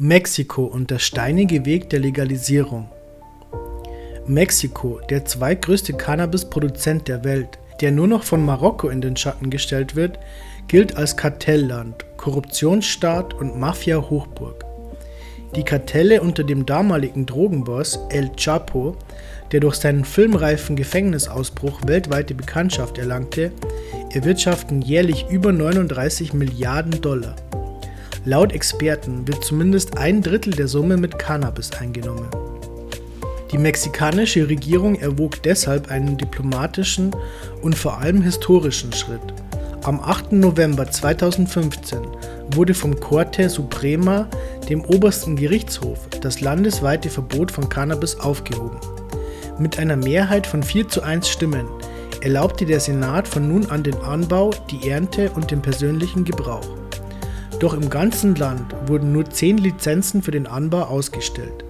Mexiko und der steinige Weg der Legalisierung. Mexiko, der zweitgrößte Cannabis-Produzent der Welt, der nur noch von Marokko in den Schatten gestellt wird, gilt als Kartellland, Korruptionsstaat und Mafia-Hochburg. Die Kartelle unter dem damaligen Drogenboss El Chapo, der durch seinen filmreifen Gefängnisausbruch weltweite Bekanntschaft erlangte, erwirtschaften jährlich über 39 Milliarden Dollar. Laut Experten wird zumindest ein Drittel der Summe mit Cannabis eingenommen. Die mexikanische Regierung erwog deshalb einen diplomatischen und vor allem historischen Schritt. Am 8. November 2015 wurde vom Corte Suprema, dem obersten Gerichtshof, das landesweite Verbot von Cannabis aufgehoben. Mit einer Mehrheit von 4 zu 1 Stimmen erlaubte der Senat von nun an den Anbau, die Ernte und den persönlichen Gebrauch. Doch im ganzen Land wurden nur zehn Lizenzen für den Anbau ausgestellt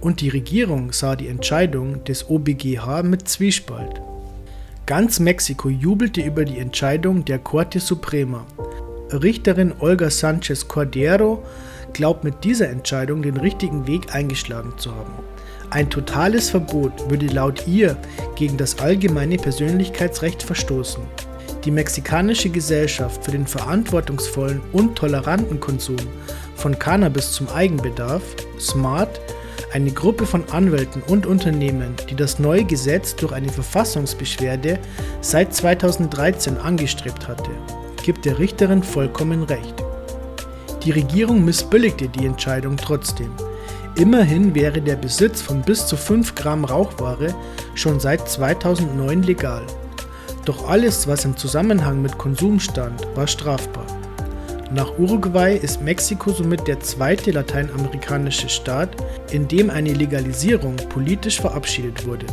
und die Regierung sah die Entscheidung des OBGH mit Zwiespalt. Ganz Mexiko jubelte über die Entscheidung der Corte Suprema. Richterin Olga Sanchez Cordero glaubt mit dieser Entscheidung den richtigen Weg eingeschlagen zu haben. Ein totales Verbot würde laut ihr gegen das allgemeine Persönlichkeitsrecht verstoßen. Die mexikanische Gesellschaft für den verantwortungsvollen und toleranten Konsum von Cannabis zum Eigenbedarf, SMART, eine Gruppe von Anwälten und Unternehmen, die das neue Gesetz durch eine Verfassungsbeschwerde seit 2013 angestrebt hatte, gibt der Richterin vollkommen recht. Die Regierung missbilligte die Entscheidung trotzdem. Immerhin wäre der Besitz von bis zu 5 Gramm Rauchware schon seit 2009 legal. Doch alles, was im Zusammenhang mit Konsum stand, war strafbar. Nach Uruguay ist Mexiko somit der zweite lateinamerikanische Staat, in dem eine Legalisierung politisch verabschiedet wurde.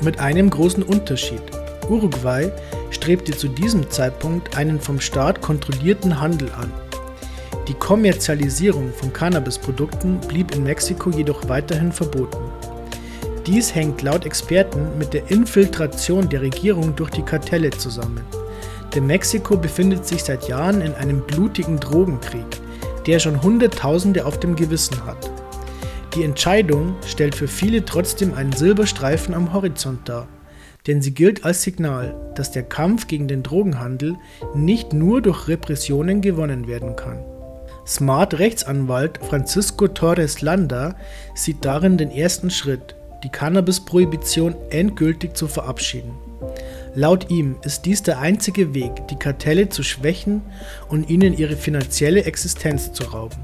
Mit einem großen Unterschied. Uruguay strebte zu diesem Zeitpunkt einen vom Staat kontrollierten Handel an. Die Kommerzialisierung von Cannabisprodukten blieb in Mexiko jedoch weiterhin verboten. Dies hängt laut Experten mit der Infiltration der Regierung durch die Kartelle zusammen. Denn Mexiko befindet sich seit Jahren in einem blutigen Drogenkrieg, der schon Hunderttausende auf dem Gewissen hat. Die Entscheidung stellt für viele trotzdem einen Silberstreifen am Horizont dar, denn sie gilt als Signal, dass der Kampf gegen den Drogenhandel nicht nur durch Repressionen gewonnen werden kann. Smart Rechtsanwalt Francisco Torres Landa sieht darin den ersten Schritt, die Cannabis-Prohibition endgültig zu verabschieden. Laut ihm ist dies der einzige Weg, die Kartelle zu schwächen und ihnen ihre finanzielle Existenz zu rauben.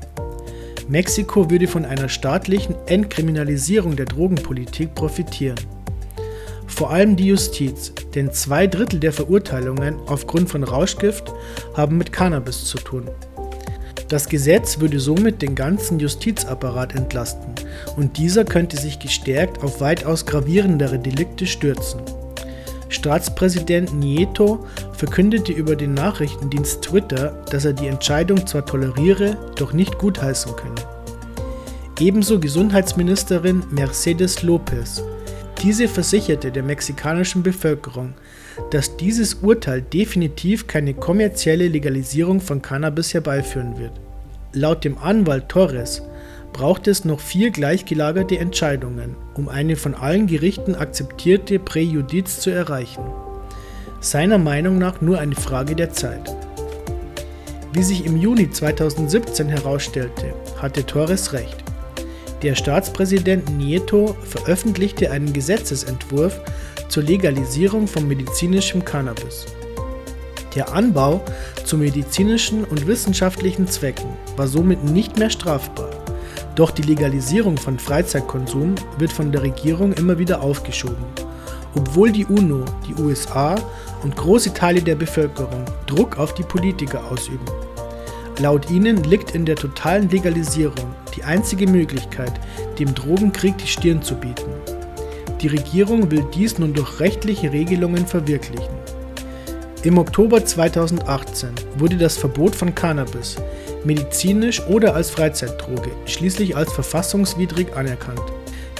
Mexiko würde von einer staatlichen Entkriminalisierung der Drogenpolitik profitieren. Vor allem die Justiz, denn zwei Drittel der Verurteilungen aufgrund von Rauschgift haben mit Cannabis zu tun. Das Gesetz würde somit den ganzen Justizapparat entlasten und dieser könnte sich gestärkt auf weitaus gravierendere Delikte stürzen. Staatspräsident Nieto verkündete über den Nachrichtendienst Twitter, dass er die Entscheidung zwar toleriere, doch nicht gutheißen könne. Ebenso Gesundheitsministerin Mercedes Lopez. Diese versicherte der mexikanischen Bevölkerung, dass dieses Urteil definitiv keine kommerzielle Legalisierung von Cannabis herbeiführen wird. Laut dem Anwalt Torres braucht es noch vier gleichgelagerte Entscheidungen, um eine von allen Gerichten akzeptierte Präjudiz zu erreichen. Seiner Meinung nach nur eine Frage der Zeit. Wie sich im Juni 2017 herausstellte, hatte Torres recht. Der Staatspräsident Nieto veröffentlichte einen Gesetzesentwurf zur Legalisierung von medizinischem Cannabis. Der Anbau zu medizinischen und wissenschaftlichen Zwecken war somit nicht mehr strafbar. Doch die Legalisierung von Freizeitkonsum wird von der Regierung immer wieder aufgeschoben. Obwohl die UNO, die USA und große Teile der Bevölkerung Druck auf die Politiker ausüben. Laut ihnen liegt in der totalen Legalisierung die einzige Möglichkeit, dem Drogenkrieg die Stirn zu bieten. Die Regierung will dies nun durch rechtliche Regelungen verwirklichen. Im Oktober 2018 wurde das Verbot von Cannabis medizinisch oder als Freizeitdroge, schließlich als verfassungswidrig anerkannt.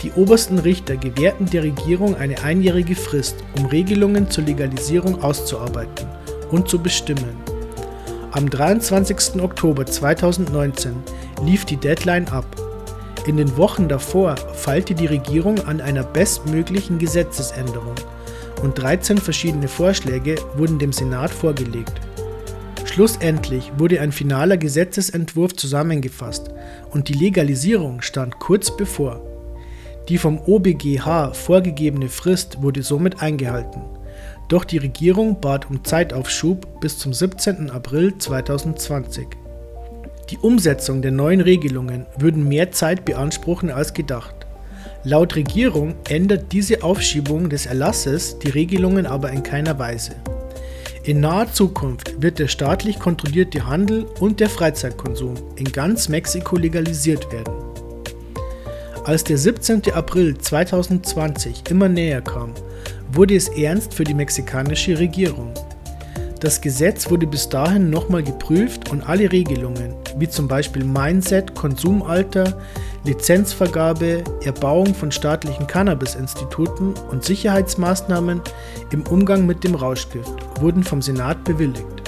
Die obersten Richter gewährten der Regierung eine einjährige Frist, um Regelungen zur Legalisierung auszuarbeiten und zu bestimmen. Am 23. Oktober 2019 lief die Deadline ab. In den Wochen davor feilte die Regierung an einer bestmöglichen Gesetzesänderung und 13 verschiedene Vorschläge wurden dem Senat vorgelegt. Schlussendlich wurde ein finaler Gesetzesentwurf zusammengefasst und die Legalisierung stand kurz bevor. Die vom OBGH vorgegebene Frist wurde somit eingehalten. Doch die Regierung bat um Zeitaufschub bis zum 17. April 2020. Die Umsetzung der neuen Regelungen würden mehr Zeit beanspruchen als gedacht. Laut Regierung ändert diese Aufschiebung des Erlasses die Regelungen aber in keiner Weise. In naher Zukunft wird der staatlich kontrollierte Handel und der Freizeitkonsum in ganz Mexiko legalisiert werden. Als der 17. April 2020 immer näher kam, wurde es ernst für die mexikanische Regierung. Das Gesetz wurde bis dahin nochmal geprüft und alle Regelungen, wie zum Beispiel Mindset, Konsumalter, Lizenzvergabe, Erbauung von staatlichen Cannabis-Instituten und Sicherheitsmaßnahmen im Umgang mit dem Rauschgift, wurden vom Senat bewilligt.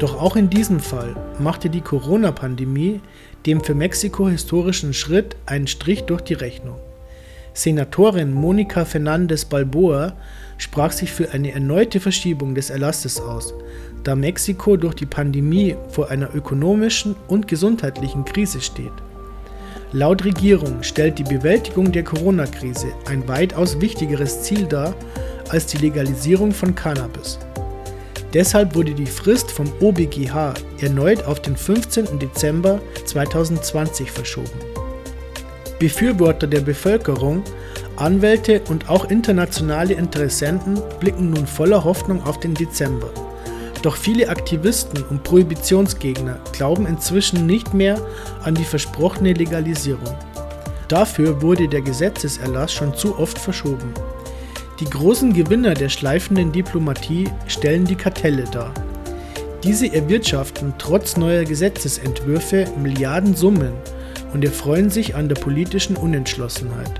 Doch auch in diesem Fall machte die Corona-Pandemie dem für Mexiko historischen Schritt einen Strich durch die Rechnung. Senatorin Monica Fernandez Balboa sprach sich für eine erneute Verschiebung des Erlasses aus, da Mexiko durch die Pandemie vor einer ökonomischen und gesundheitlichen Krise steht. Laut Regierung stellt die Bewältigung der Corona-Krise ein weitaus wichtigeres Ziel dar als die Legalisierung von Cannabis. Deshalb wurde die Frist vom OBGH erneut auf den 15. Dezember 2020 verschoben. Befürworter der Bevölkerung, Anwälte und auch internationale Interessenten blicken nun voller Hoffnung auf den Dezember. Doch viele Aktivisten und Prohibitionsgegner glauben inzwischen nicht mehr an die versprochene Legalisierung. Dafür wurde der Gesetzeserlass schon zu oft verschoben. Die großen Gewinner der schleifenden Diplomatie stellen die Kartelle dar. Diese erwirtschaften trotz neuer Gesetzesentwürfe Milliardensummen und erfreuen sich an der politischen Unentschlossenheit.